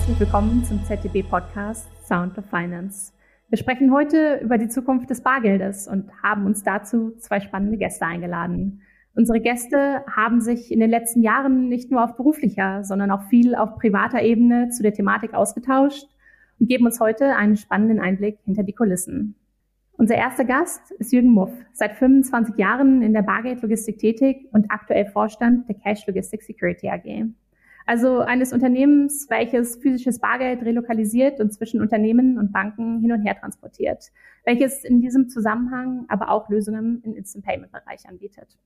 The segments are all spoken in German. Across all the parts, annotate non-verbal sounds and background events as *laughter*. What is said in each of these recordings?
herzlich willkommen zum ZDB-Podcast Sound of Finance. Wir sprechen heute über die Zukunft des Bargeldes und haben uns dazu zwei spannende Gäste eingeladen. Unsere Gäste haben sich in den letzten Jahren nicht nur auf beruflicher, sondern auch viel auf privater Ebene zu der Thematik ausgetauscht und geben uns heute einen spannenden Einblick hinter die Kulissen. Unser erster Gast ist Jürgen Muff, seit 25 Jahren in der Bargeld Logistik tätig und aktuell Vorstand der Cash Logistics Security AG. Also eines Unternehmens, welches physisches Bargeld relokalisiert und zwischen Unternehmen und Banken hin und her transportiert, welches in diesem Zusammenhang aber auch Lösungen im Instant Payment Bereich anbietet.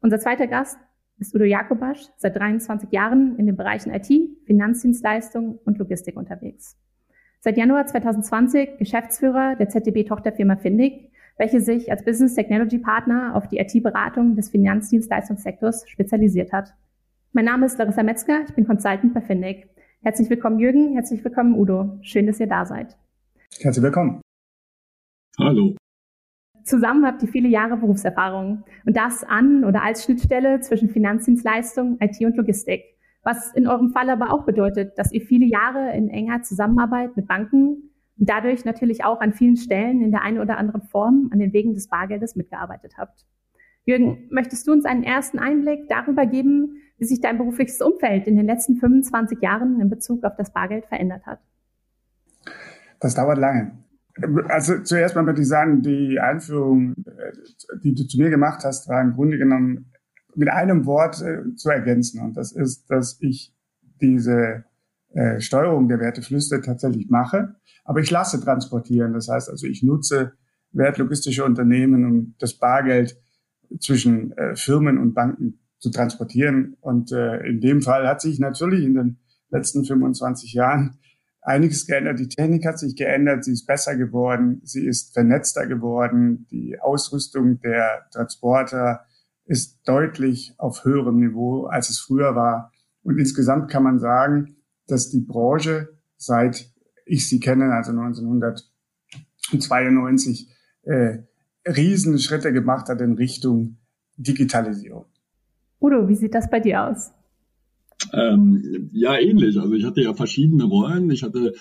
Unser zweiter Gast ist Udo Jakobasch, seit 23 Jahren in den Bereichen IT, Finanzdienstleistung und Logistik unterwegs. Seit Januar 2020 Geschäftsführer der ZDB-Tochterfirma Findig, welche sich als Business Technology Partner auf die IT-Beratung des Finanzdienstleistungssektors spezialisiert hat. Mein Name ist Larissa Metzger, ich bin Consultant bei Findig. Herzlich willkommen Jürgen, herzlich willkommen Udo. Schön, dass ihr da seid. Herzlich willkommen. Hallo. Zusammen habt ihr viele Jahre Berufserfahrung und das an oder als Schnittstelle zwischen Finanzdienstleistung, IT und Logistik was in eurem Fall aber auch bedeutet, dass ihr viele Jahre in enger Zusammenarbeit mit Banken und dadurch natürlich auch an vielen Stellen in der einen oder anderen Form an den Wegen des Bargeldes mitgearbeitet habt. Jürgen, möchtest du uns einen ersten Einblick darüber geben, wie sich dein berufliches Umfeld in den letzten 25 Jahren in Bezug auf das Bargeld verändert hat? Das dauert lange. Also zuerst mal würde ich sagen, die Einführung, die du zu mir gemacht hast, war im Grunde genommen mit einem Wort äh, zu ergänzen. Und das ist, dass ich diese äh, Steuerung der Werteflüsse tatsächlich mache, aber ich lasse transportieren. Das heißt also, ich nutze wertlogistische Unternehmen, um das Bargeld zwischen äh, Firmen und Banken zu transportieren. Und äh, in dem Fall hat sich natürlich in den letzten 25 Jahren einiges geändert. Die Technik hat sich geändert, sie ist besser geworden, sie ist vernetzter geworden, die Ausrüstung der Transporter ist deutlich auf höherem Niveau, als es früher war. Und insgesamt kann man sagen, dass die Branche, seit ich sie kenne, also 1992, äh, Riesenschritte gemacht hat in Richtung Digitalisierung. Udo, wie sieht das bei dir aus? Ähm, ja, ähnlich. Also ich hatte ja verschiedene Rollen. Ich hatte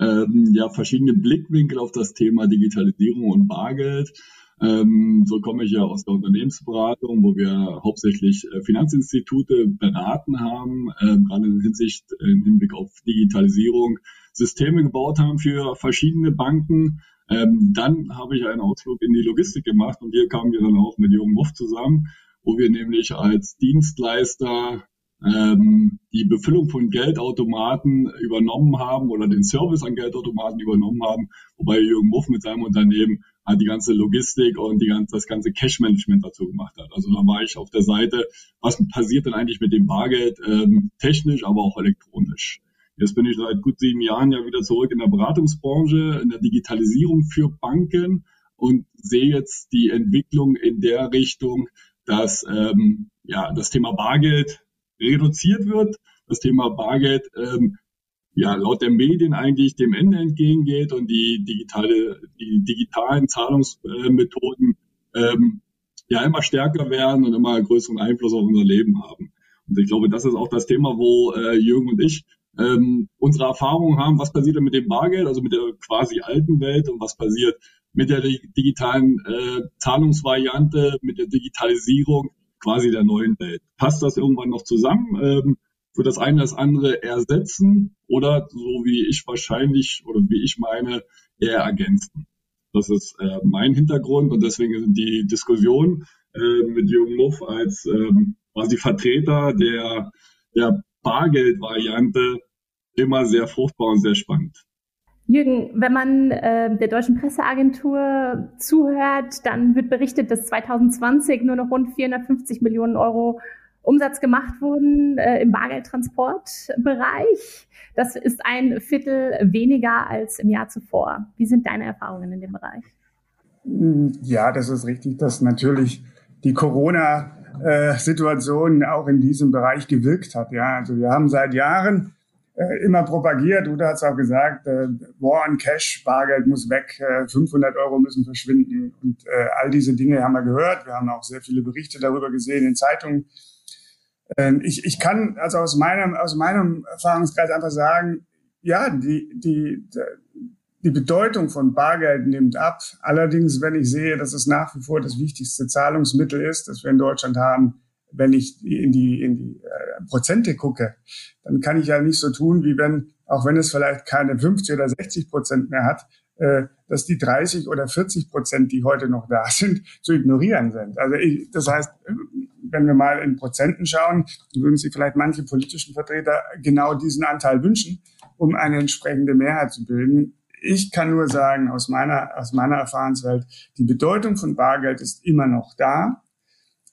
ähm, ja verschiedene Blickwinkel auf das Thema Digitalisierung und Bargeld. Ähm, so komme ich ja aus der Unternehmensberatung, wo wir hauptsächlich äh, Finanzinstitute beraten haben, äh, gerade in Hinsicht, im Hinblick auf Digitalisierung, Systeme gebaut haben für verschiedene Banken. Ähm, dann habe ich einen Ausflug in die Logistik gemacht und hier kamen wir dann auch mit Jürgen Muff zusammen, wo wir nämlich als Dienstleister ähm, die Befüllung von Geldautomaten übernommen haben oder den Service an Geldautomaten übernommen haben, wobei Jürgen Muff mit seinem Unternehmen halt die ganze Logistik und die ganze, das ganze Cash-Management dazu gemacht hat. Also da war ich auf der Seite, was passiert denn eigentlich mit dem Bargeld, ähm, technisch, aber auch elektronisch. Jetzt bin ich seit gut sieben Jahren ja wieder zurück in der Beratungsbranche, in der Digitalisierung für Banken und sehe jetzt die Entwicklung in der Richtung, dass ähm, ja das Thema Bargeld reduziert wird, das Thema Bargeld ähm, ja laut der Medien eigentlich dem Ende entgegengeht und die digitale, die digitalen Zahlungsmethoden ähm, ja immer stärker werden und immer größeren Einfluss auf unser Leben haben. Und ich glaube, das ist auch das Thema, wo äh, Jürgen und ich ähm, unsere Erfahrungen haben, was passiert denn mit dem Bargeld, also mit der quasi alten Welt und was passiert mit der digitalen äh, Zahlungsvariante, mit der Digitalisierung quasi der neuen Welt. Passt das irgendwann noch zusammen? Ähm, für das eine das andere ersetzen oder so wie ich wahrscheinlich oder wie ich meine, eher ergänzen. Das ist äh, mein Hintergrund und deswegen sind die Diskussionen äh, mit Jürgen Muff als ähm, quasi Vertreter der, der Bargeldvariante immer sehr fruchtbar und sehr spannend. Jürgen, wenn man äh, der deutschen Presseagentur zuhört, dann wird berichtet, dass 2020 nur noch rund 450 Millionen Euro Umsatz gemacht wurden äh, im Bargeldtransportbereich. Das ist ein Viertel weniger als im Jahr zuvor. Wie sind deine Erfahrungen in dem Bereich? Ja, das ist richtig, dass natürlich die Corona-Situation auch in diesem Bereich gewirkt hat. Ja, also wir haben seit Jahren äh, immer propagiert. Uda hat es auch gesagt, äh, War on Cash, Bargeld muss weg, äh, 500 Euro müssen verschwinden. Und äh, all diese Dinge haben wir gehört. Wir haben auch sehr viele Berichte darüber gesehen in Zeitungen. Ähm, ich, ich kann also aus meinem, aus meinem Erfahrungskreis einfach sagen, ja, die, die, die Bedeutung von Bargeld nimmt ab. Allerdings, wenn ich sehe, dass es nach wie vor das wichtigste Zahlungsmittel ist, das wir in Deutschland haben, wenn ich in die, in die äh, Prozente gucke, dann kann ich ja nicht so tun, wie wenn, auch wenn es vielleicht keine 50 oder 60 Prozent mehr hat, äh, dass die 30 oder 40 Prozent, die heute noch da sind, zu ignorieren sind. Also ich, das heißt, wenn wir mal in Prozenten schauen, würden sich vielleicht manche politischen Vertreter genau diesen Anteil wünschen, um eine entsprechende Mehrheit zu bilden. Ich kann nur sagen, aus meiner, aus meiner Erfahrenswelt, die Bedeutung von Bargeld ist immer noch da.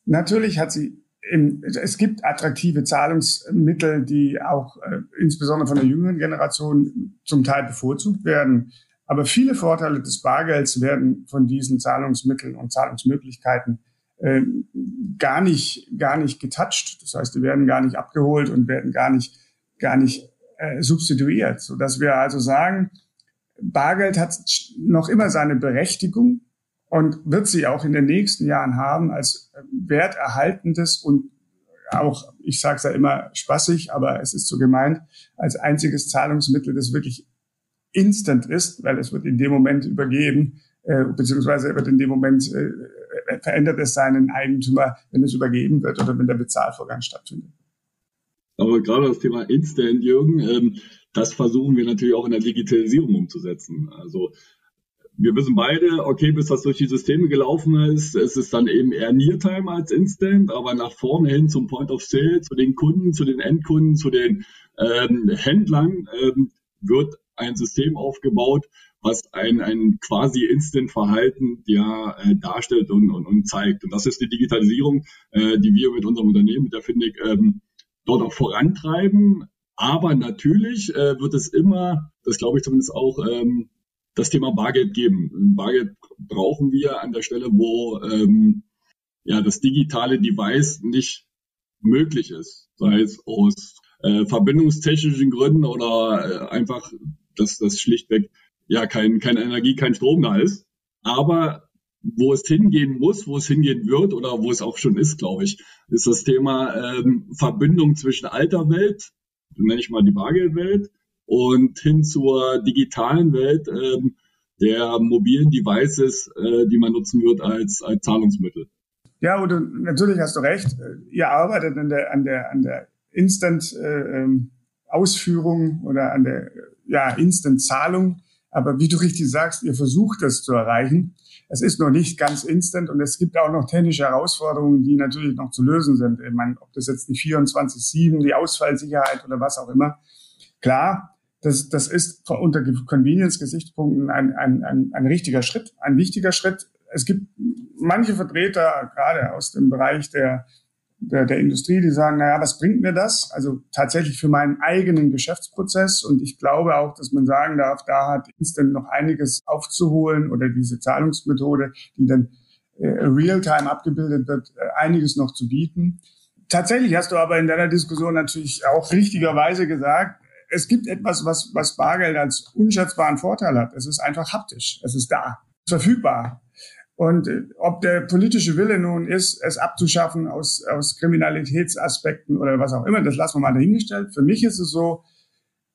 Natürlich hat sie es gibt attraktive Zahlungsmittel, die auch äh, insbesondere von der jüngeren Generation zum Teil bevorzugt werden. Aber viele Vorteile des Bargelds werden von diesen Zahlungsmitteln und Zahlungsmöglichkeiten äh, gar nicht gar nicht getoucht. Das heißt, die werden gar nicht abgeholt und werden gar nicht gar nicht äh, substituiert, so dass wir also sagen, Bargeld hat noch immer seine Berechtigung und wird sie auch in den nächsten Jahren haben als werterhaltendes und auch, ich sage es ja immer spaßig, aber es ist so gemeint, als einziges Zahlungsmittel, das wirklich instant ist, weil es wird in dem Moment übergeben, äh, beziehungsweise wird in dem Moment äh, äh, verändert es seinen Eigentümer, wenn es übergeben wird oder wenn der Bezahlvorgang stattfindet. Aber gerade das Thema Instant, Jürgen, ähm, das versuchen wir natürlich auch in der Digitalisierung umzusetzen. Also wir wissen beide, okay, bis das durch die Systeme gelaufen ist, es ist dann eben eher Near-Time als Instant, aber nach vorne hin zum Point of Sale, zu den Kunden, zu den Endkunden, zu den ähm, Händlern ähm, wird ein System aufgebaut, was ein, ein quasi Instant-Verhalten ja äh, darstellt und, und, und zeigt. Und das ist die Digitalisierung, äh, die wir mit unserem Unternehmen, mit der Findig, ähm, dort auch vorantreiben. Aber natürlich äh, wird es immer, das glaube ich zumindest auch, ähm, das Thema Bargeld geben. Bargeld brauchen wir an der Stelle, wo ähm, ja das digitale Device nicht möglich ist, sei es aus äh, verbindungstechnischen Gründen oder äh, einfach dass das schlichtweg ja kein, keine Energie, kein Strom da ist. Aber wo es hingehen muss, wo es hingehen wird oder wo es auch schon ist, glaube ich, ist das Thema ähm, Verbindung zwischen alter Welt, nenne ich mal die Bargeldwelt, und hin zur digitalen Welt ähm, der mobilen Devices, äh, die man nutzen wird als, als Zahlungsmittel. Ja, und natürlich hast du recht. Ihr arbeitet an der, an der, an der Instant äh, ähm, oder an der ja, Instant-Zahlung. Aber wie du richtig sagst, ihr versucht das zu erreichen. Es ist noch nicht ganz instant und es gibt auch noch technische Herausforderungen, die natürlich noch zu lösen sind. Ich meine, ob das jetzt die 24-7, die Ausfallsicherheit oder was auch immer. Klar, das, das ist unter Convenience-Gesichtspunkten ein, ein, ein, ein richtiger Schritt, ein wichtiger Schritt. Es gibt manche Vertreter, gerade aus dem Bereich der der, der Industrie, die sagen, naja, was bringt mir das? Also tatsächlich für meinen eigenen Geschäftsprozess. Und ich glaube auch, dass man sagen darf, da hat Instant noch einiges aufzuholen oder diese Zahlungsmethode, die dann äh, real-time abgebildet wird, äh, einiges noch zu bieten. Tatsächlich hast du aber in deiner Diskussion natürlich auch richtigerweise gesagt, es gibt etwas, was, was Bargeld als unschätzbaren Vorteil hat. Es ist einfach haptisch. Es ist da, verfügbar. Und äh, ob der politische Wille nun ist, es abzuschaffen aus, aus Kriminalitätsaspekten oder was auch immer, das lassen wir mal dahingestellt. Für mich ist es so,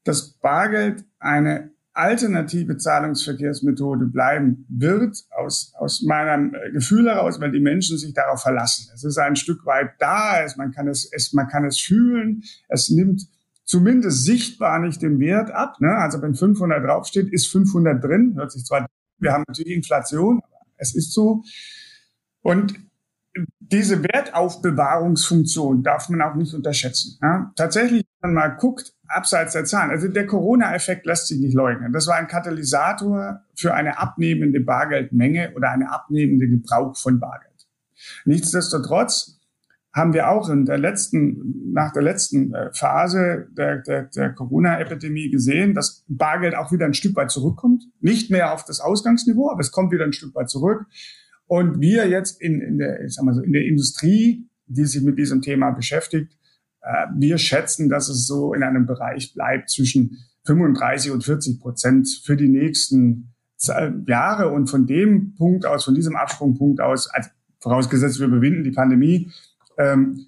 dass Bargeld eine alternative Zahlungsverkehrsmethode bleiben wird, aus, aus meinem Gefühl heraus, weil die Menschen sich darauf verlassen. Es ist ein Stück weit da, es, man, kann es, es, man kann es fühlen, es nimmt zumindest sichtbar nicht den Wert ab. Ne? Also wenn 500 draufsteht, ist 500 drin, hört sich zwar, wir haben natürlich Inflation, es ist so. Und diese Wertaufbewahrungsfunktion darf man auch nicht unterschätzen. Ja? Tatsächlich, wenn man mal guckt, abseits der Zahlen, also der Corona-Effekt lässt sich nicht leugnen. Das war ein Katalysator für eine abnehmende Bargeldmenge oder eine abnehmende Gebrauch von Bargeld. Nichtsdestotrotz haben wir auch in der letzten, nach der letzten äh, Phase der, der, der Corona-Epidemie gesehen, dass Bargeld auch wieder ein Stück weit zurückkommt. Nicht mehr auf das Ausgangsniveau, aber es kommt wieder ein Stück weit zurück. Und wir jetzt in, in, der, ich sag mal so, in der Industrie, die sich mit diesem Thema beschäftigt, äh, wir schätzen, dass es so in einem Bereich bleibt zwischen 35 und 40 Prozent für die nächsten Jahre. Und von dem Punkt aus, von diesem Absprungpunkt aus, also vorausgesetzt wir überwinden die Pandemie, ähm,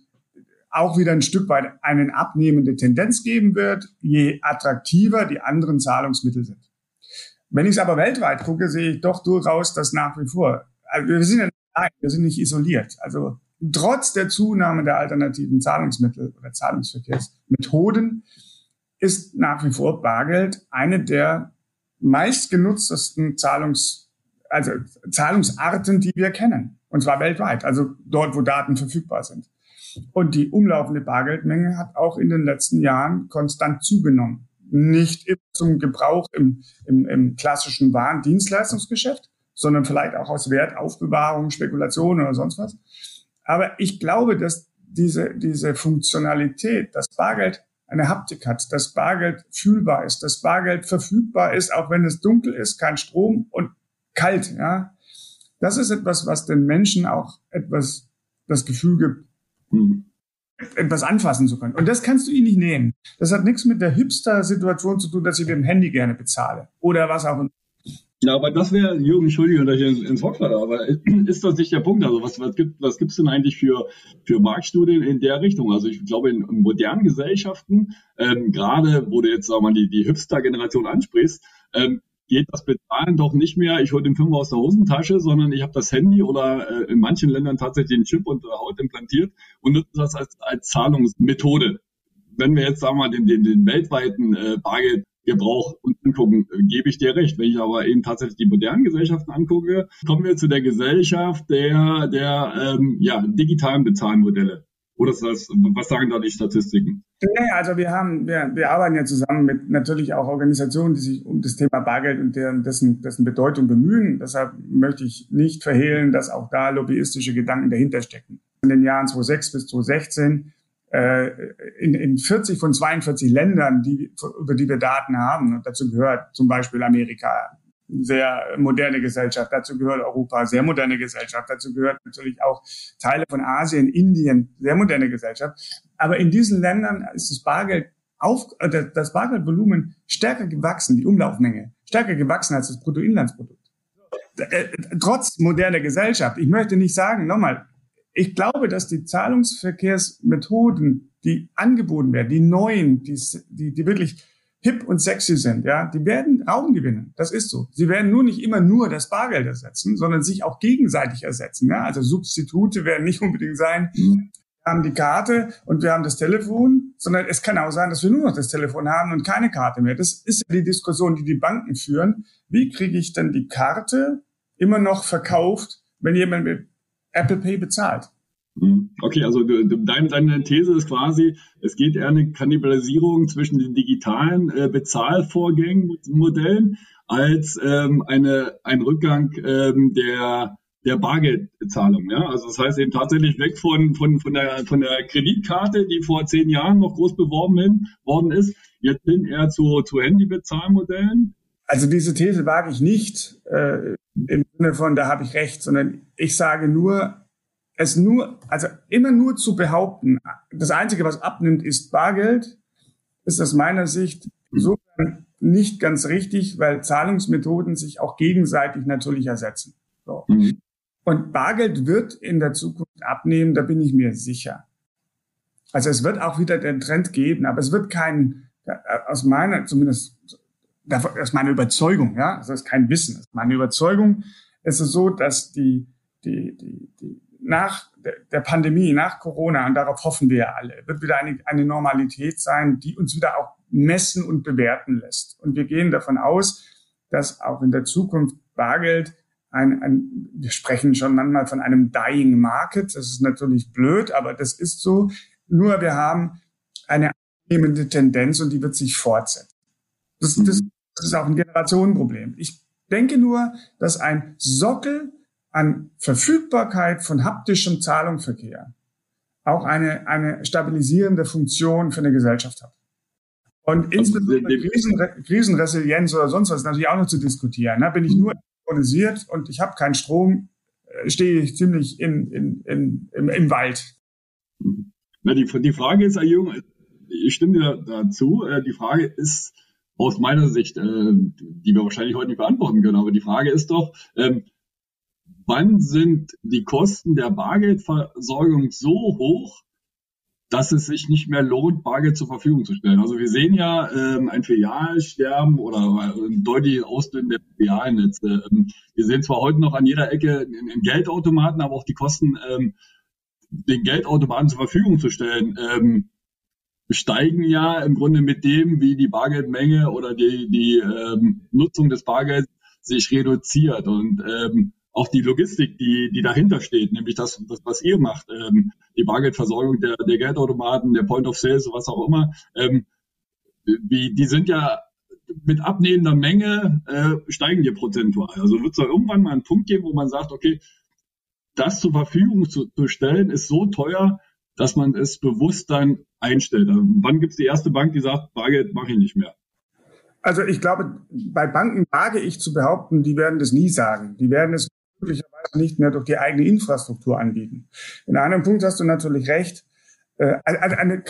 auch wieder ein Stück weit eine abnehmende Tendenz geben wird, je attraktiver die anderen Zahlungsmittel sind. Wenn ich es aber weltweit gucke, sehe ich doch durchaus, dass nach wie vor, also wir sind ja nicht, wir sind nicht isoliert. Also trotz der Zunahme der alternativen Zahlungsmittel oder Zahlungsverkehrsmethoden ist nach wie vor Bargeld eine der meistgenutztesten Zahlungs, also Zahlungsarten, die wir kennen. Und zwar weltweit, also dort, wo Daten verfügbar sind. Und die umlaufende Bargeldmenge hat auch in den letzten Jahren konstant zugenommen. Nicht zum Gebrauch im, im, im klassischen Waren-Dienstleistungsgeschäft, sondern vielleicht auch aus Wertaufbewahrung, Spekulation oder sonst was. Aber ich glaube, dass diese, diese Funktionalität, das Bargeld eine Haptik hat, dass Bargeld fühlbar ist, dass Bargeld verfügbar ist, auch wenn es dunkel ist, kein Strom und kalt, ja. Das ist etwas, was den Menschen auch etwas, das Gefühl gibt, hm. etwas anfassen zu können. Und das kannst du ihnen nicht nehmen. Das hat nichts mit der Hipster-Situation zu tun, dass ich mit dem Handy gerne bezahle. Oder was auch immer. Ja, aber das wäre, Jürgen, Entschuldigung, dass ich ins Wort falle, aber *clears throat* ist das nicht der Punkt? Also was, was gibt was gibt's denn eigentlich für, für Marktstudien in der Richtung? Also ich glaube, in, in modernen Gesellschaften, ähm, gerade wo du jetzt sag mal, die, die Hipster-Generation ansprichst, ähm, geht das Bezahlen doch nicht mehr, ich hole den Fünfer aus der Hosentasche, sondern ich habe das Handy oder äh, in manchen Ländern tatsächlich den Chip unter der Haut implantiert und nutze das als, als Zahlungsmethode. Wenn wir jetzt sagen wir mal den, den, den weltweiten äh, Bargeld Gebrauch angucken, gebe ich dir recht. Wenn ich aber eben tatsächlich die modernen Gesellschaften angucke, kommen wir zu der Gesellschaft der, der ähm, ja, digitalen Bezahlmodelle. Oder ist das, was sagen da die Statistiken? Naja, also wir haben, wir, wir arbeiten ja zusammen mit natürlich auch Organisationen, die sich um das Thema Bargeld und deren, dessen, dessen Bedeutung bemühen. Deshalb möchte ich nicht verhehlen, dass auch da lobbyistische Gedanken dahinter stecken. In den Jahren 2006 bis 2016 äh, in, in 40 von 42 Ländern, die, über die wir Daten haben. Und dazu gehört zum Beispiel Amerika, sehr moderne Gesellschaft. Dazu gehört Europa, sehr moderne Gesellschaft. Dazu gehört natürlich auch Teile von Asien, Indien, sehr moderne Gesellschaft. Aber in diesen Ländern ist das Bargeld auf, äh, das Bargeldvolumen stärker gewachsen, die Umlaufmenge stärker gewachsen als das Bruttoinlandsprodukt. Äh, trotz moderner Gesellschaft. Ich möchte nicht sagen, nochmal, ich glaube, dass die Zahlungsverkehrsmethoden, die angeboten werden, die neuen, die, die, die wirklich hip und sexy sind, ja, die werden Raum gewinnen. Das ist so. Sie werden nur nicht immer nur das Bargeld ersetzen, sondern sich auch gegenseitig ersetzen. Ja? Also Substitute werden nicht *laughs* unbedingt sein, wir haben die Karte und wir haben das Telefon, sondern es kann auch sein, dass wir nur noch das Telefon haben und keine Karte mehr. Das ist ja die Diskussion, die die Banken führen. Wie kriege ich denn die Karte immer noch verkauft, wenn jemand mit Apple Pay bezahlt. Hm. Okay, also deine, deine These ist quasi, es geht eher eine Kannibalisierung zwischen den digitalen äh, Bezahlvorgängen, Modellen, als ähm, eine, ein Rückgang ähm, der, der Bargeldzahlung. Ja? Also das heißt eben tatsächlich weg von, von, von, der, von der Kreditkarte, die vor zehn Jahren noch groß beworben worden ist, jetzt hin eher zu, zu Handybezahlmodellen. Also diese These wage ich nicht. Äh, im Sinne von, da habe ich recht, sondern ich sage nur, es nur, also immer nur zu behaupten, das Einzige, was abnimmt, ist Bargeld, ist aus meiner Sicht so nicht ganz richtig, weil Zahlungsmethoden sich auch gegenseitig natürlich ersetzen. So. Mhm. Und Bargeld wird in der Zukunft abnehmen, da bin ich mir sicher. Also es wird auch wieder den Trend geben, aber es wird kein, aus meiner, zumindest das ist meine Überzeugung, ja, das ist kein Wissen, das ist meine Überzeugung. Es ist so, dass die, die, die, die nach der Pandemie, nach Corona, und darauf hoffen wir ja alle, wird wieder eine, eine Normalität sein, die uns wieder auch messen und bewerten lässt. Und wir gehen davon aus, dass auch in der Zukunft Bargeld ein, ein, wir sprechen schon manchmal von einem dying market. Das ist natürlich blöd, aber das ist so. Nur wir haben eine annehmende Tendenz und die wird sich fortsetzen. Das, das mhm. Das ist auch ein Generationenproblem. Ich denke nur, dass ein Sockel an Verfügbarkeit von haptischem Zahlungsverkehr auch eine, eine stabilisierende Funktion für eine Gesellschaft hat. Und also, insbesondere Krisen, Krisenresilienz oder sonst was ist natürlich auch noch zu diskutieren. Ne? Bin ich nur organisiert und ich habe keinen Strom, äh, stehe ich ziemlich in, in, in, im, im Wald. Na, die, die Frage ist, Herr Jung, ich stimme dir dazu, äh, die Frage ist, aus meiner Sicht, äh, die wir wahrscheinlich heute nicht beantworten können. Aber die Frage ist doch, ähm, wann sind die Kosten der Bargeldversorgung so hoch, dass es sich nicht mehr lohnt, Bargeld zur Verfügung zu stellen. Also wir sehen ja ähm, ein Filialsterben oder ein deutliches Ausdünnen der Filialnetze. Ähm, wir sehen zwar heute noch an jeder Ecke einen Geldautomaten, aber auch die Kosten, ähm, den Geldautomaten zur Verfügung zu stellen, ähm, steigen ja im Grunde mit dem, wie die Bargeldmenge oder die, die ähm, Nutzung des Bargelds sich reduziert. Und ähm, auch die Logistik, die, die dahinter steht, nämlich das, das was ihr macht, ähm, die Bargeldversorgung der, der Geldautomaten, der Point of Sales, was auch immer, ähm, wie, die sind ja mit abnehmender Menge äh, steigen die prozentual. Also wird es da irgendwann mal einen Punkt geben, wo man sagt, okay, das zur Verfügung zu, zu stellen, ist so teuer, dass man es bewusst dann einstellt. Also, wann gibt es die erste Bank, die sagt, Bargeld mache ich nicht mehr? Also ich glaube, bei Banken wage ich zu behaupten, die werden das nie sagen. Die werden es möglicherweise nicht mehr durch die eigene Infrastruktur anbieten. In einem Punkt hast du natürlich recht. Äh, eine, eine,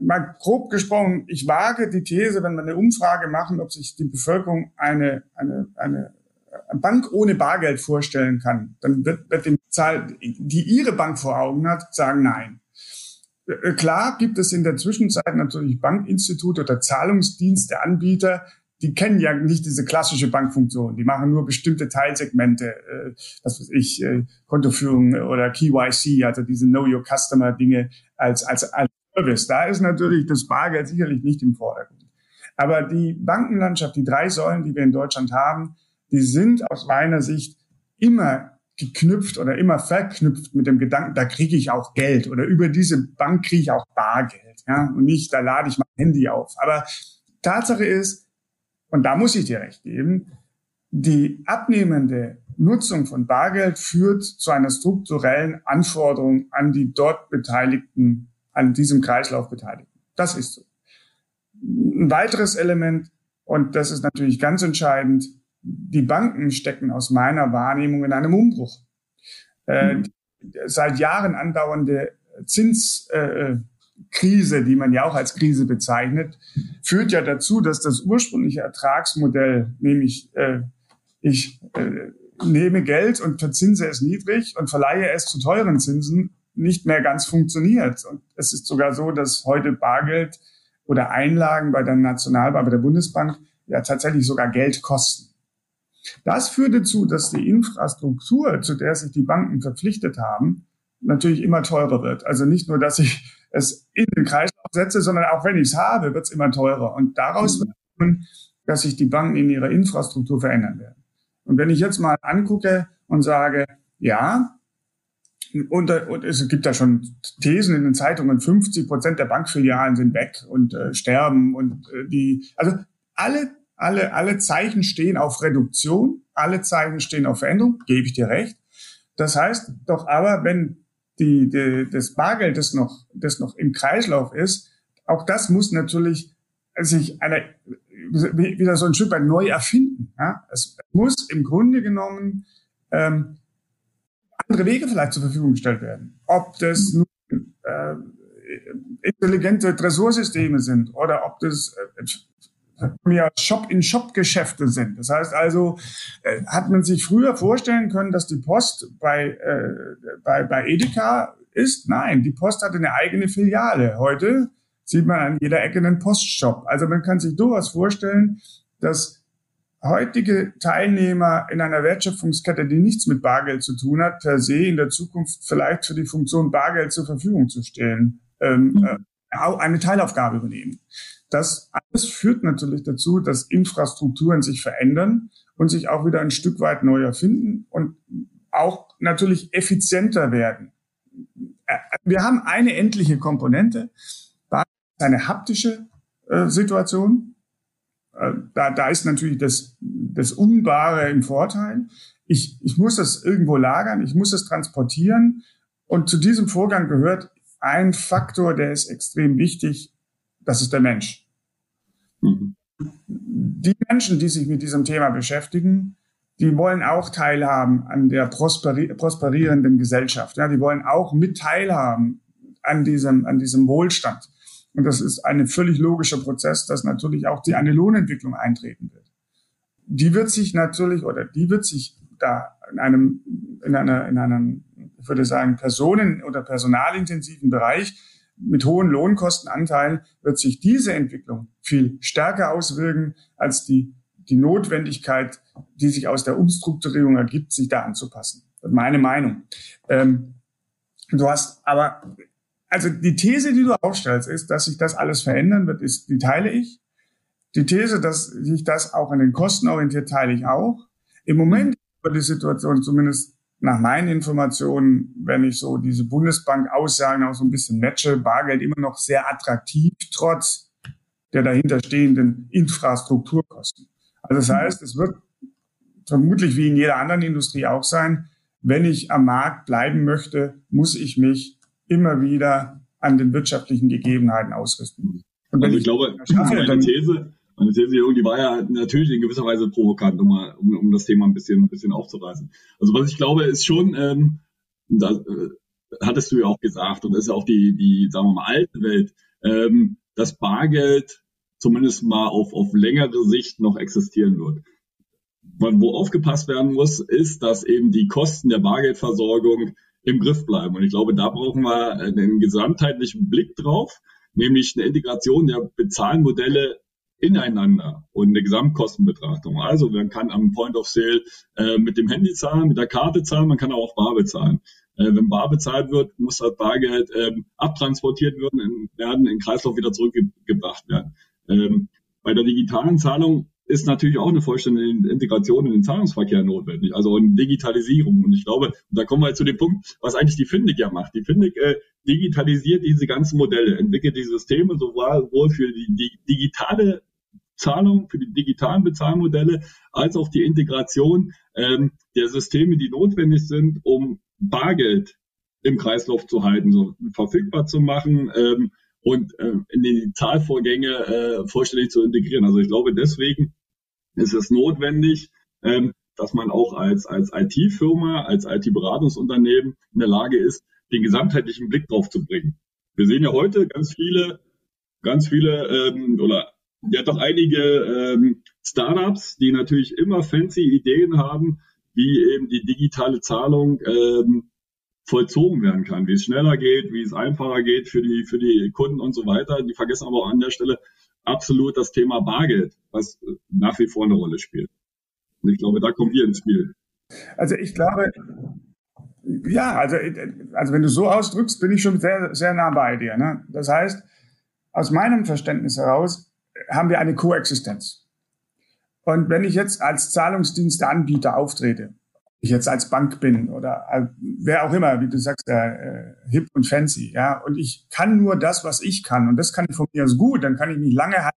mal grob gesprochen, ich wage die These, wenn wir eine Umfrage machen, ob sich die Bevölkerung eine, eine, eine Bank ohne Bargeld vorstellen kann, dann wird, wird die Zahl, die ihre Bank vor Augen hat, sagen nein. Äh, klar gibt es in der Zwischenzeit natürlich Bankinstitute oder Zahlungsdiensteanbieter, die kennen ja nicht diese klassische Bankfunktion. Die machen nur bestimmte Teilsegmente, äh, was weiß ich, äh, Kontoführung oder KYC, also diese Know Your Customer Dinge als, als, als Service. Da ist natürlich das Bargeld sicherlich nicht im Vordergrund. Aber die Bankenlandschaft, die drei Säulen, die wir in Deutschland haben, die sind aus meiner Sicht immer geknüpft oder immer verknüpft mit dem Gedanken, da kriege ich auch Geld oder über diese Bank kriege ich auch Bargeld, ja, und nicht, da lade ich mein Handy auf. Aber Tatsache ist, und da muss ich dir recht geben, die abnehmende Nutzung von Bargeld führt zu einer strukturellen Anforderung an die dort Beteiligten, an diesem Kreislauf Beteiligten. Das ist so. Ein weiteres Element, und das ist natürlich ganz entscheidend, die Banken stecken aus meiner Wahrnehmung in einem Umbruch. Äh, seit Jahren andauernde Zins, äh, Krise, die man ja auch als Krise bezeichnet, führt ja dazu, dass das ursprüngliche Ertragsmodell, nämlich äh, ich äh, nehme Geld und verzinse es niedrig und verleihe es zu teuren Zinsen, nicht mehr ganz funktioniert. Und es ist sogar so, dass heute Bargeld oder Einlagen bei der Nationalbank, bei der Bundesbank ja tatsächlich sogar Geld kosten. Das führt dazu, dass die Infrastruktur, zu der sich die Banken verpflichtet haben, natürlich immer teurer wird. Also nicht nur, dass ich es in den Kreislauf setze, sondern auch wenn ich es habe, wird es immer teurer. Und daraus wird kommen, dass sich die Banken in ihrer Infrastruktur verändern werden. Und wenn ich jetzt mal angucke und sage, ja, und, und es gibt da schon Thesen in den Zeitungen, 50 Prozent der Bankfilialen sind weg und äh, sterben und äh, die, also alle, alle, alle Zeichen stehen auf Reduktion, alle Zeichen stehen auf Veränderung, gebe ich dir recht. Das heißt doch aber, wenn die, die, das Bargeld, das noch, das noch im Kreislauf ist, auch das muss natürlich sich eine, wieder so ein Stück weit neu erfinden. Ja? Es muss im Grunde genommen ähm, andere Wege vielleicht zur Verfügung gestellt werden. Ob das nun äh, intelligente Tresorsysteme sind oder ob das äh, ja Shop-in-Shop-Geschäfte sind. Das heißt also, äh, hat man sich früher vorstellen können, dass die Post bei, äh, bei, bei Edeka ist? Nein, die Post hat eine eigene Filiale. Heute sieht man an jeder Ecke einen Postshop. Also man kann sich durchaus vorstellen, dass heutige Teilnehmer in einer Wertschöpfungskette, die nichts mit Bargeld zu tun hat, per se in der Zukunft vielleicht für die Funktion Bargeld zur Verfügung zu stellen, ähm, mhm. äh, eine Teilaufgabe übernehmen. Das alles führt natürlich dazu, dass Infrastrukturen sich verändern und sich auch wieder ein Stück weit neu erfinden und auch natürlich effizienter werden. Äh, wir haben eine endliche Komponente, eine haptische äh, Situation. Äh, da, da ist natürlich das, das Unbare im Vorteil. Ich, ich muss das irgendwo lagern, ich muss es transportieren. Und zu diesem Vorgang gehört ein Faktor, der ist extrem wichtig, das ist der Mensch. Mhm. Die Menschen, die sich mit diesem Thema beschäftigen, die wollen auch teilhaben an der prosperi prosperierenden Gesellschaft. Ja, die wollen auch mit teilhaben an diesem, an diesem Wohlstand. Und das ist ein völlig logischer Prozess, dass natürlich auch die, eine Lohnentwicklung eintreten wird. Die wird sich natürlich, oder die wird sich da in einem, in einer, in einem, ich würde sagen, personen- oder personalintensiven Bereich mit hohen Lohnkostenanteilen wird sich diese Entwicklung viel stärker auswirken als die, die Notwendigkeit, die sich aus der Umstrukturierung ergibt, sich da anzupassen. Meine Meinung. Ähm, du hast aber, also die These, die du aufstellst, ist, dass sich das alles verändern wird, ist, die teile ich. Die These, dass sich das auch an den Kosten orientiert, teile ich auch. Im Moment über die Situation zumindest nach meinen Informationen, wenn ich so diese Bundesbank-Aussagen auch so ein bisschen matche, Bargeld immer noch sehr attraktiv, trotz der dahinterstehenden Infrastrukturkosten. Also das heißt, es wird vermutlich wie in jeder anderen Industrie auch sein, wenn ich am Markt bleiben möchte, muss ich mich immer wieder an den wirtschaftlichen Gegebenheiten ausrüsten. Und wenn also ich, ich glaube, meine These, meine These, die war ja natürlich in gewisser Weise provokant, um, mal, um, um das Thema ein bisschen, ein bisschen aufzureißen. Also was ich glaube, ist schon, ähm, da äh, hattest du ja auch gesagt, und das ist ja auch die, die, sagen wir mal, alte Welt, ähm, dass Bargeld zumindest mal auf, auf längere Sicht noch existieren wird. Wo aufgepasst werden muss, ist, dass eben die Kosten der Bargeldversorgung im Griff bleiben. Und ich glaube, da brauchen wir einen gesamtheitlichen Blick drauf, nämlich eine Integration der Bezahlmodelle ineinander und eine Gesamtkostenbetrachtung. Also man kann am Point of Sale äh, mit dem Handy zahlen, mit der Karte zahlen, man kann auch bar bezahlen. Äh, wenn bar bezahlt wird, muss das Bargeld ähm, abtransportiert werden, in, werden in Kreislauf wieder zurückgebracht werden. Ähm, bei der digitalen Zahlung ist natürlich auch eine vollständige Integration in den Zahlungsverkehr notwendig, also eine Digitalisierung. Und ich glaube, da kommen wir zu dem Punkt, was eigentlich die Findig ja macht. Die Findig äh, digitalisiert diese ganzen Modelle, entwickelt die Systeme sowohl für die, die digitale Zahlung, für die digitalen Bezahlmodelle, als auch die Integration ähm, der Systeme, die notwendig sind, um Bargeld im Kreislauf zu halten, so verfügbar zu machen ähm, und äh, in die Zahlvorgänge äh, vollständig zu integrieren. Also ich glaube, deswegen ist es notwendig, ähm, dass man auch als, als IT-Firma, als IT-Beratungsunternehmen in der Lage ist, den gesamtheitlichen Blick drauf zu bringen. Wir sehen ja heute ganz viele, ganz viele ähm, oder ja doch einige ähm, Startups, die natürlich immer fancy Ideen haben, wie eben die digitale Zahlung ähm, vollzogen werden kann, wie es schneller geht, wie es einfacher geht für die, für die Kunden und so weiter. Die vergessen aber auch an der Stelle absolut das Thema Bargeld, was nach wie vor eine Rolle spielt. Und ich glaube, da kommen wir ins Spiel. Also ich glaube, ja, also, also wenn du so ausdrückst, bin ich schon sehr, sehr nah bei dir. Ne? Das heißt, aus meinem Verständnis heraus haben wir eine Koexistenz. Und wenn ich jetzt als Zahlungsdiensteanbieter auftrete ich jetzt als Bank bin oder äh, wer auch immer, wie du sagst, äh, hip und fancy, ja, und ich kann nur das, was ich kann und das kann ich von mir aus gut, dann kann ich mich lange halten.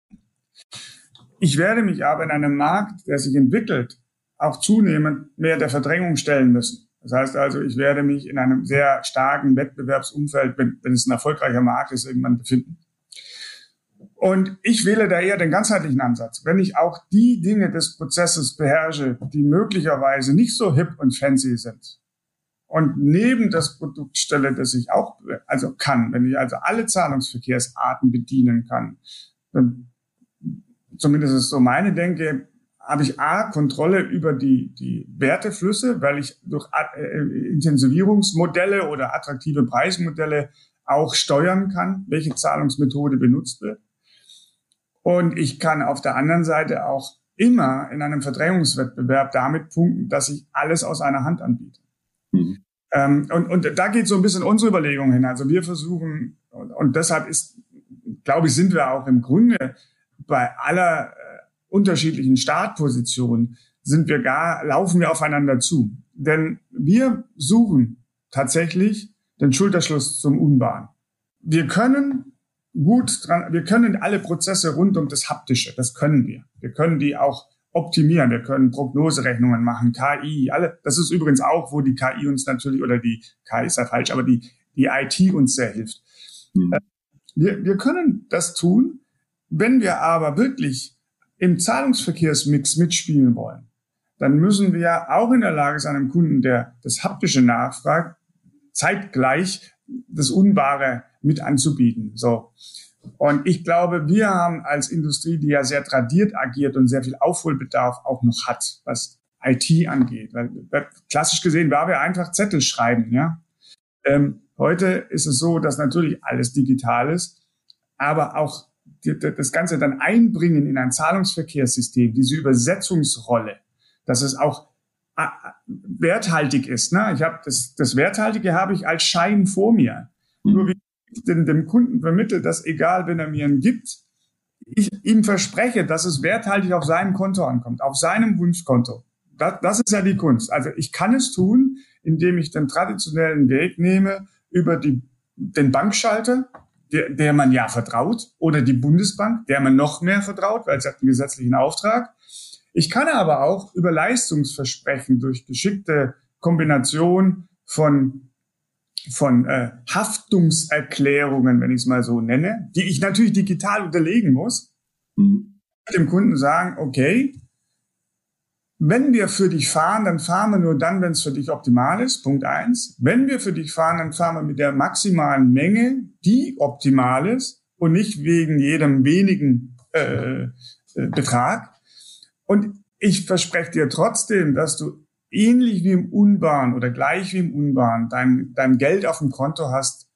Ich werde mich aber in einem Markt, der sich entwickelt, auch zunehmend mehr der Verdrängung stellen müssen. Das heißt also, ich werde mich in einem sehr starken Wettbewerbsumfeld, wenn, wenn es ein erfolgreicher Markt ist, irgendwann befinden. Und ich wähle da eher den ganzheitlichen Ansatz. Wenn ich auch die Dinge des Prozesses beherrsche, die möglicherweise nicht so hip und fancy sind, und neben das Produkt stelle, das ich auch, also kann, wenn ich also alle Zahlungsverkehrsarten bedienen kann, dann, zumindest ist so meine Denke, habe ich A, Kontrolle über die, die Werteflüsse, weil ich durch äh, Intensivierungsmodelle oder attraktive Preismodelle auch steuern kann, welche Zahlungsmethode benutzt wird. Und ich kann auf der anderen Seite auch immer in einem Verdrängungswettbewerb damit punkten, dass ich alles aus einer Hand anbiete. Mhm. Ähm, und, und da geht so ein bisschen unsere Überlegung hin. Also wir versuchen, und, und deshalb ist, glaube ich, sind wir auch im Grunde bei aller äh, unterschiedlichen Startpositionen, sind wir gar, laufen wir aufeinander zu. Denn wir suchen tatsächlich den Schulterschluss zum Unbahn. Wir können gut dran, wir können alle Prozesse rund um das Haptische, das können wir. Wir können die auch optimieren, wir können Prognoserechnungen machen, KI, alle. Das ist übrigens auch, wo die KI uns natürlich, oder die KI ist ja falsch, aber die, die IT uns sehr hilft. Mhm. Wir, wir können das tun, wenn wir aber wirklich im Zahlungsverkehrsmix mitspielen wollen, dann müssen wir auch in der Lage sein, einem Kunden, der das Haptische nachfragt, zeitgleich das Unwahre mit anzubieten. So. Und ich glaube, wir haben als Industrie, die ja sehr tradiert agiert und sehr viel Aufholbedarf auch noch hat, was IT angeht. Weil, klassisch gesehen war wir einfach Zettel schreiben, ja. Ähm, Heute ist es so, dass natürlich alles digital ist, aber auch das Ganze dann einbringen in ein Zahlungsverkehrssystem, diese Übersetzungsrolle, dass es auch äh, werthaltig ist. Ne? Ich habe das, das Werthaltige habe ich als Schein vor mir. Mhm. Nur wie ich dem, dem Kunden vermittle, dass egal, wenn er mir einen gibt, ich ihm verspreche, dass es werthaltig auf seinem Konto ankommt, auf seinem Wunschkonto. Das, das ist ja die Kunst. Also ich kann es tun, indem ich den traditionellen Weg nehme über die, den Bankschalter, der, der man ja vertraut, oder die Bundesbank, der man noch mehr vertraut, weil sie hat einen gesetzlichen Auftrag. Ich kann aber auch über Leistungsversprechen durch geschickte Kombination von von äh, Haftungserklärungen, wenn ich es mal so nenne, die ich natürlich digital unterlegen muss, mhm. dem Kunden sagen, okay, wenn wir für dich fahren, dann fahren wir nur dann, wenn es für dich optimal ist. Punkt eins. Wenn wir für dich fahren, dann fahren wir mit der maximalen Menge, die optimal ist und nicht wegen jedem wenigen äh, äh, Betrag. Und ich verspreche dir trotzdem, dass du ähnlich wie im Unbahn oder gleich wie im Unbahn dein, dein Geld auf dem Konto hast,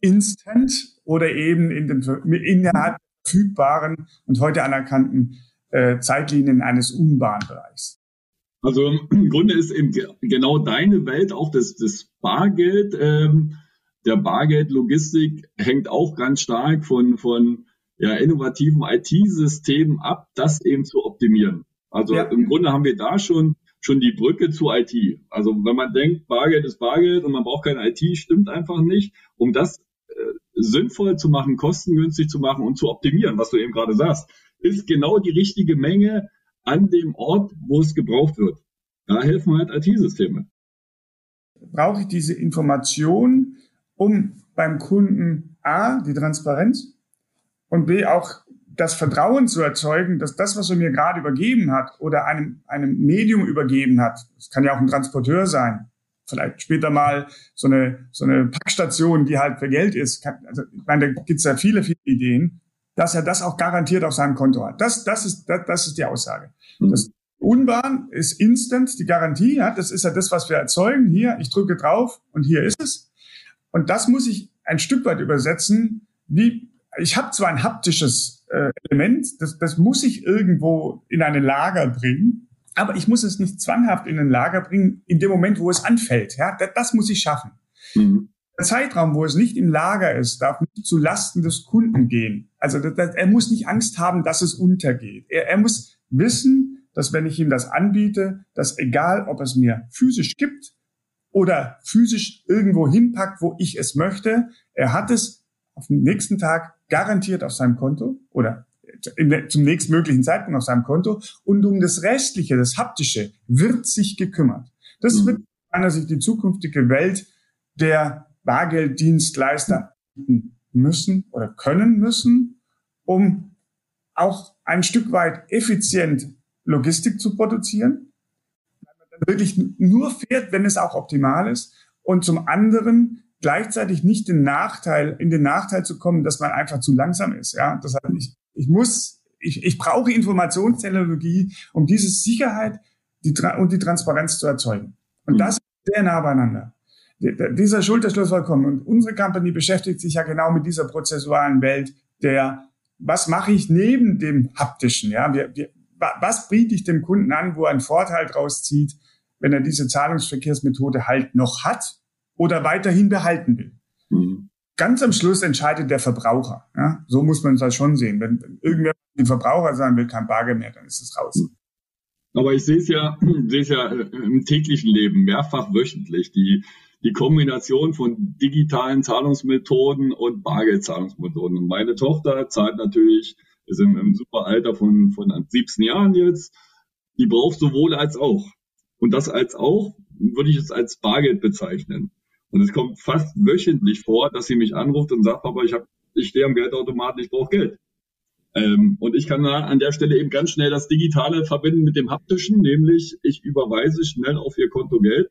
instant oder eben in den, innerhalb verfügbaren und heute anerkannten äh, Zeitlinien eines Unbahnbereichs. Also im Grunde ist eben genau deine Welt auch das, das Bargeld. Ähm, der Bargeldlogistik hängt auch ganz stark von, von ja, innovativen IT-Systemen ab, das eben zu optimieren. Also ja. im Grunde haben wir da schon schon die Brücke zu IT. Also wenn man denkt, Bargeld ist Bargeld und man braucht keine IT, stimmt einfach nicht. Um das äh, sinnvoll zu machen, kostengünstig zu machen und zu optimieren, was du eben gerade sagst, ist genau die richtige Menge an dem Ort, wo es gebraucht wird. Da helfen halt IT-Systeme. Brauche ich diese Information, um beim Kunden A, die Transparenz und B, auch das Vertrauen zu erzeugen, dass das, was er mir gerade übergeben hat oder einem, einem Medium übergeben hat, das kann ja auch ein Transporteur sein, vielleicht später mal so eine, so eine Packstation, die halt für Geld ist. Also, ich meine, da gibt's ja viele, viele Ideen, dass er das auch garantiert auf seinem Konto hat. Das, das, ist, das, das ist die Aussage. Mhm. Das Unbahn ist instant die Garantie. Ja, das ist ja das, was wir erzeugen. Hier, ich drücke drauf und hier ist es. Und das muss ich ein Stück weit übersetzen. Wie ich habe zwar ein haptisches äh, Element, das, das muss ich irgendwo in eine Lager bringen, aber ich muss es nicht zwanghaft in ein Lager bringen, in dem Moment, wo es anfällt. Ja, das, das muss ich schaffen. Mhm. Der Zeitraum, wo es nicht im Lager ist, darf nicht zu Lasten des Kunden gehen. Also das, das, er muss nicht Angst haben, dass es untergeht. Er, er muss wissen, dass wenn ich ihm das anbiete, dass egal, ob es mir physisch gibt oder physisch irgendwo hinpackt, wo ich es möchte, er hat es auf den nächsten Tag garantiert auf seinem Konto oder zum nächstmöglichen Zeitpunkt auf seinem Konto und um das Restliche, das Haptische, wird sich gekümmert. Das mhm. wird meiner Sicht die zukünftige Welt der Bargelddienstleister müssen oder können müssen, um auch ein Stück weit effizient Logistik zu produzieren, weil man dann wirklich nur fährt, wenn es auch optimal ist und zum anderen gleichzeitig nicht den Nachteil, in den Nachteil zu kommen, dass man einfach zu langsam ist. Ja, das heißt, ich, ich muss, ich, ich brauche Informationstechnologie, um diese Sicherheit die, und die Transparenz zu erzeugen. Und mhm. das ist sehr nah beieinander. Dieser Schulterschluss vollkommen. Und unsere Company beschäftigt sich ja genau mit dieser prozessualen Welt der, was mache ich neben dem haptischen? Ja, wir, wir, was biete ich dem Kunden an, wo er einen Vorteil draus zieht, wenn er diese Zahlungsverkehrsmethode halt noch hat oder weiterhin behalten will. Mhm. Ganz am Schluss entscheidet der Verbraucher. Ja? So muss man das schon sehen. Wenn, wenn irgendwer den Verbraucher sagen will, kein Bargeld mehr, dann ist es raus. Mhm. Aber ich sehe es ja, *clears throat* sehe es ja äh, im täglichen Leben mehrfach wöchentlich. Die, die Kombination von digitalen Zahlungsmethoden und Bargeldzahlungsmethoden. Und meine Tochter zahlt natürlich, ist im, im super Alter von, von 17 Jahren jetzt, die braucht sowohl als auch. Und das als auch würde ich es als Bargeld bezeichnen. Und es kommt fast wöchentlich vor, dass sie mich anruft und sagt, Papa, ich, hab, ich stehe am Geldautomaten, ich brauche Geld. Ähm, und ich kann da an der Stelle eben ganz schnell das Digitale verbinden mit dem Haptischen, nämlich ich überweise schnell auf ihr Konto Geld.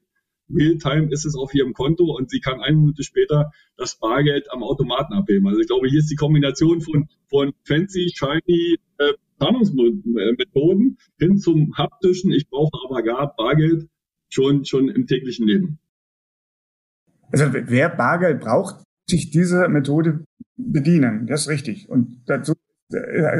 Realtime ist es auf ihrem Konto und sie kann eine Minute später das Bargeld am Automaten abheben. Also ich glaube, hier ist die Kombination von, von fancy, shiny äh, Zahlungsmethoden hin zum haptischen, ich brauche aber gar Bargeld schon, schon im täglichen Leben. Also wer Bargeld braucht, sich dieser Methode bedienen. Das ist richtig. Und dazu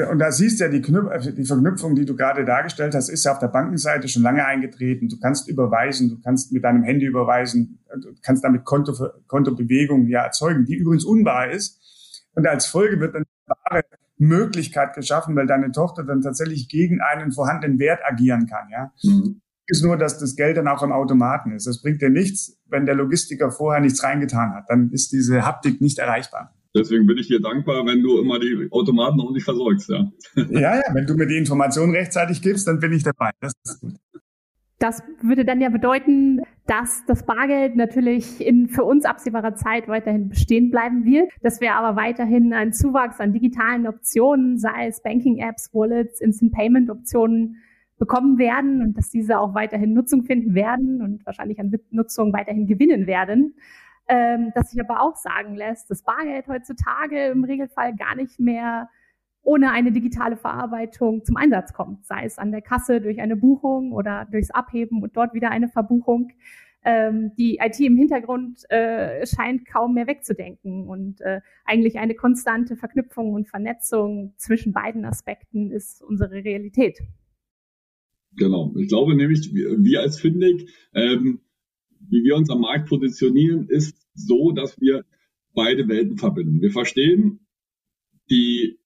und da siehst du ja die, also die Verknüpfung, die du gerade dargestellt hast, ist ja auf der Bankenseite schon lange eingetreten. Du kannst überweisen, du kannst mit deinem Handy überweisen, du kannst damit Konto, Kontobewegungen ja erzeugen, die übrigens unbar ist. Und als Folge wird dann eine wahre Möglichkeit geschaffen, weil deine Tochter dann tatsächlich gegen einen vorhandenen Wert agieren kann. Ja, mhm. Ist nur, dass das Geld dann auch im Automaten ist. Das bringt dir nichts, wenn der Logistiker vorher nichts reingetan hat. Dann ist diese Haptik nicht erreichbar. Deswegen bin ich dir dankbar, wenn du immer die Automaten ordentlich versorgst, ja. Ja, ja, wenn du mir die Informationen rechtzeitig gibst, dann bin ich dabei. Das ist gut. Das würde dann ja bedeuten, dass das Bargeld natürlich in für uns absehbarer Zeit weiterhin bestehen bleiben wird, dass wir aber weiterhin einen Zuwachs an digitalen Optionen, sei es Banking-Apps, Wallets, Instant-Payment-Optionen bekommen werden und dass diese auch weiterhin Nutzung finden werden und wahrscheinlich an Nutzung weiterhin gewinnen werden ähm, dass sich aber auch sagen lässt, dass Bargeld heutzutage im Regelfall gar nicht mehr ohne eine digitale Verarbeitung zum Einsatz kommt, sei es an der Kasse durch eine Buchung oder durchs Abheben und dort wieder eine Verbuchung. Ähm, die IT im Hintergrund äh, scheint kaum mehr wegzudenken und äh, eigentlich eine konstante Verknüpfung und Vernetzung zwischen beiden Aspekten ist unsere Realität. Genau. Ich glaube nämlich, wir als Findig, ähm, wie wir uns am Markt positionieren, ist so, dass wir beide Welten verbinden. Wir verstehen die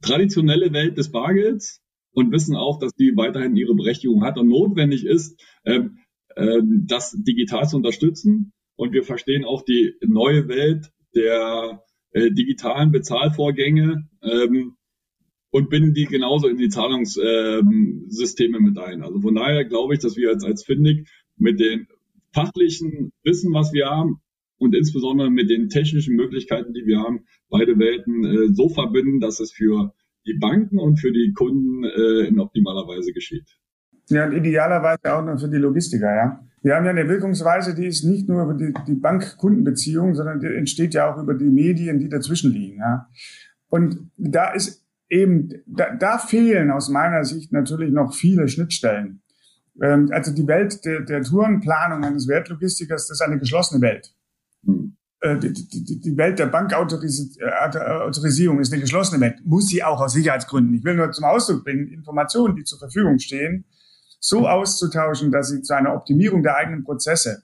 traditionelle Welt des Bargelds und wissen auch, dass die weiterhin ihre Berechtigung hat und notwendig ist, ähm, ähm, das digital zu unterstützen. Und wir verstehen auch die neue Welt der äh, digitalen Bezahlvorgänge ähm, und binden die genauso in die Zahlungssysteme mit ein. Also von daher glaube ich, dass wir als, als Findig mit den fachlichen Wissen, was wir haben, und insbesondere mit den technischen Möglichkeiten, die wir haben, beide Welten äh, so verbinden, dass es für die Banken und für die Kunden äh, in optimaler Weise geschieht. Ja, und idealerweise auch noch für die Logistiker, ja. Wir haben ja eine Wirkungsweise, die ist nicht nur über die, die Bank-Kundenbeziehung, sondern die entsteht ja auch über die Medien, die dazwischen liegen, ja. Und da ist eben, da, da fehlen aus meiner Sicht natürlich noch viele Schnittstellen. Ähm, also die Welt der, der Tourenplanung eines Wertlogistikers, das ist eine geschlossene Welt. Hm. Äh, die, die, die Welt der Bankautorisierung ist eine geschlossene Welt. Muss sie auch aus Sicherheitsgründen. Ich will nur zum Ausdruck bringen, Informationen, die zur Verfügung stehen, so auszutauschen, dass sie zu einer Optimierung der eigenen Prozesse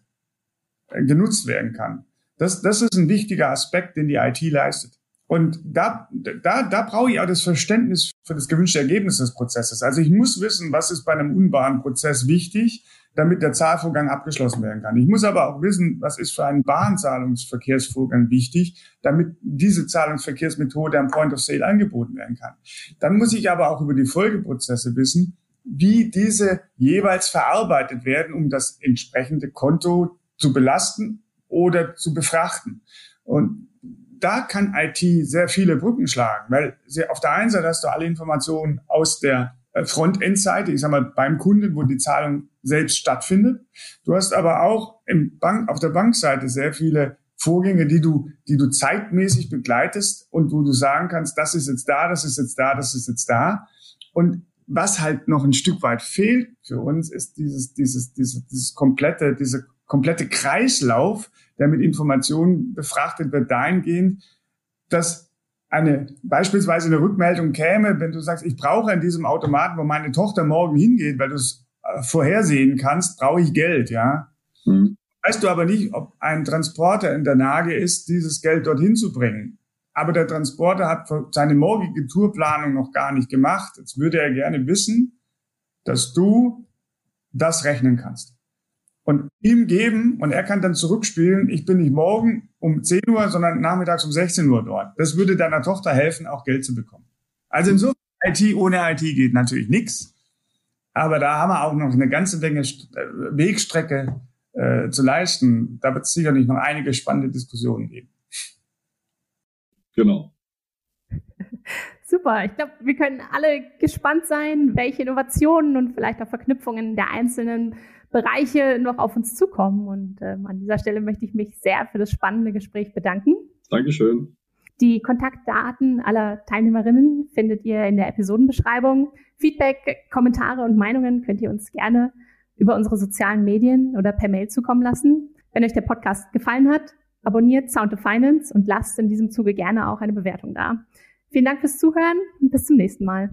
äh, genutzt werden kann. Das, das ist ein wichtiger Aspekt, den die IT leistet. Und da, da, da brauche ich auch das Verständnis für das gewünschte Ergebnis des Prozesses. Also ich muss wissen, was ist bei einem unbaren Prozess wichtig, damit der Zahlvorgang abgeschlossen werden kann. Ich muss aber auch wissen, was ist für einen Bahnzahlungsverkehrsvorgang wichtig, damit diese Zahlungsverkehrsmethode am Point of Sale angeboten werden kann. Dann muss ich aber auch über die Folgeprozesse wissen, wie diese jeweils verarbeitet werden, um das entsprechende Konto zu belasten oder zu befrachten. Und da kann IT sehr viele Brücken schlagen, weil sie, auf der einen Seite hast du alle Informationen aus der äh, Frontend-Seite, ich sag mal beim Kunden, wo die Zahlung selbst stattfindet. Du hast aber auch im Bank, auf der Bankseite sehr viele Vorgänge, die du, die du zeitmäßig begleitest und wo du sagen kannst, das ist jetzt da, das ist jetzt da, das ist jetzt da. Und was halt noch ein Stück weit fehlt für uns, ist dieses, dieses, dieses, dieses komplette, diese komplette Kreislauf, der mit Informationen befrachtet wird, dahingehend, dass eine, beispielsweise eine Rückmeldung käme, wenn du sagst, ich brauche in diesem Automaten, wo meine Tochter morgen hingeht, weil du es äh, vorhersehen kannst, brauche ich Geld, ja. Mhm. Weißt du aber nicht, ob ein Transporter in der Lage ist, dieses Geld dorthin zu bringen. Aber der Transporter hat seine morgige Tourplanung noch gar nicht gemacht. Jetzt würde er gerne wissen, dass du das rechnen kannst und ihm geben und er kann dann zurückspielen, ich bin nicht morgen um 10 Uhr, sondern nachmittags um 16 Uhr dort. Das würde deiner Tochter helfen, auch Geld zu bekommen. Also insofern, IT ohne IT geht natürlich nichts. Aber da haben wir auch noch eine ganze Menge äh, Wegstrecke äh, zu leisten. Da wird es sicherlich noch einige spannende Diskussionen geben. Genau. *laughs* Super. Ich glaube, wir können alle gespannt sein, welche Innovationen und vielleicht auch Verknüpfungen der einzelnen Bereiche noch auf uns zukommen. Und ähm, an dieser Stelle möchte ich mich sehr für das spannende Gespräch bedanken. Dankeschön. Die Kontaktdaten aller Teilnehmerinnen findet ihr in der Episodenbeschreibung. Feedback, Kommentare und Meinungen könnt ihr uns gerne über unsere sozialen Medien oder per Mail zukommen lassen. Wenn euch der Podcast gefallen hat, abonniert Sound of Finance und lasst in diesem Zuge gerne auch eine Bewertung da. Vielen Dank fürs Zuhören und bis zum nächsten Mal.